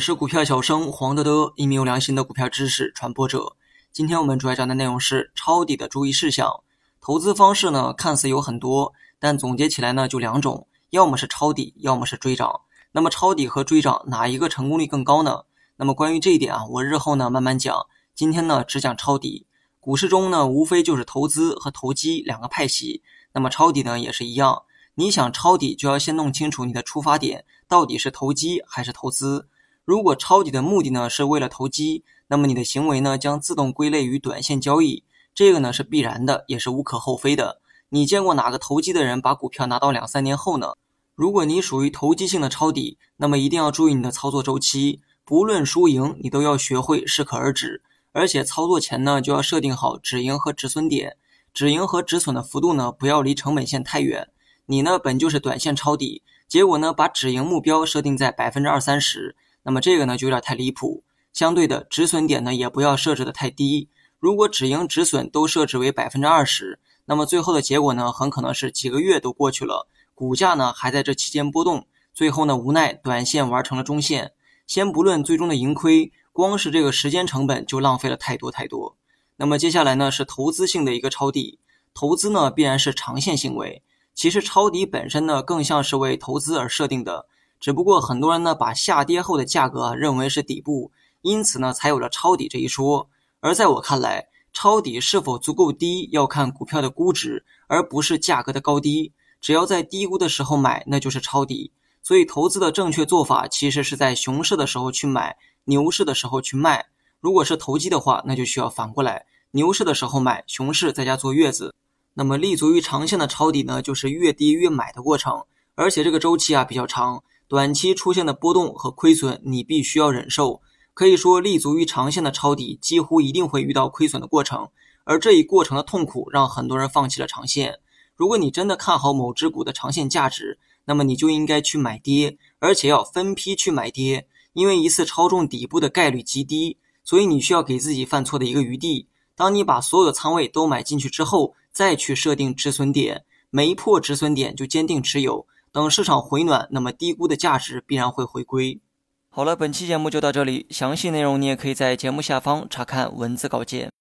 是股票小生黄德德，一名有良心的股票知识传播者。今天我们主要讲的内容是抄底的注意事项。投资方式呢，看似有很多，但总结起来呢，就两种，要么是抄底，要么是追涨。那么抄底和追涨哪一个成功率更高呢？那么关于这一点啊，我日后呢慢慢讲。今天呢只讲抄底。股市中呢，无非就是投资和投机两个派系。那么抄底呢也是一样。你想抄底，就要先弄清楚你的出发点到底是投机还是投资。如果抄底的目的呢是为了投机，那么你的行为呢将自动归类于短线交易，这个呢是必然的，也是无可厚非的。你见过哪个投机的人把股票拿到两三年后呢？如果你属于投机性的抄底，那么一定要注意你的操作周期，不论输赢，你都要学会适可而止，而且操作前呢就要设定好止盈和止损点，止盈和止损的幅度呢不要离成本线太远。你呢本就是短线抄底，结果呢把止盈目标设定在百分之二三十。那么这个呢就有点太离谱，相对的止损点呢也不要设置的太低。如果止盈止损都设置为百分之二十，那么最后的结果呢很可能是几个月都过去了，股价呢还在这期间波动，最后呢无奈短线玩成了中线。先不论最终的盈亏，光是这个时间成本就浪费了太多太多。那么接下来呢是投资性的一个抄底，投资呢必然是长线行为，其实抄底本身呢更像是为投资而设定的。只不过很多人呢把下跌后的价格认为是底部，因此呢才有了抄底这一说。而在我看来，抄底是否足够低要看股票的估值，而不是价格的高低。只要在低估的时候买，那就是抄底。所以投资的正确做法其实是在熊市的时候去买，牛市的时候去卖。如果是投机的话，那就需要反过来，牛市的时候买，熊市在家坐月子。那么立足于长线的抄底呢，就是越跌越买的过程，而且这个周期啊比较长。短期出现的波动和亏损，你必须要忍受。可以说，立足于长线的抄底，几乎一定会遇到亏损的过程。而这一过程的痛苦，让很多人放弃了长线。如果你真的看好某只股的长线价值，那么你就应该去买跌，而且要分批去买跌，因为一次抄中底部的概率极低。所以你需要给自己犯错的一个余地。当你把所有的仓位都买进去之后，再去设定止损点，没破止损点就坚定持有。等市场回暖，那么低估的价值必然会回归。好了，本期节目就到这里，详细内容你也可以在节目下方查看文字稿件。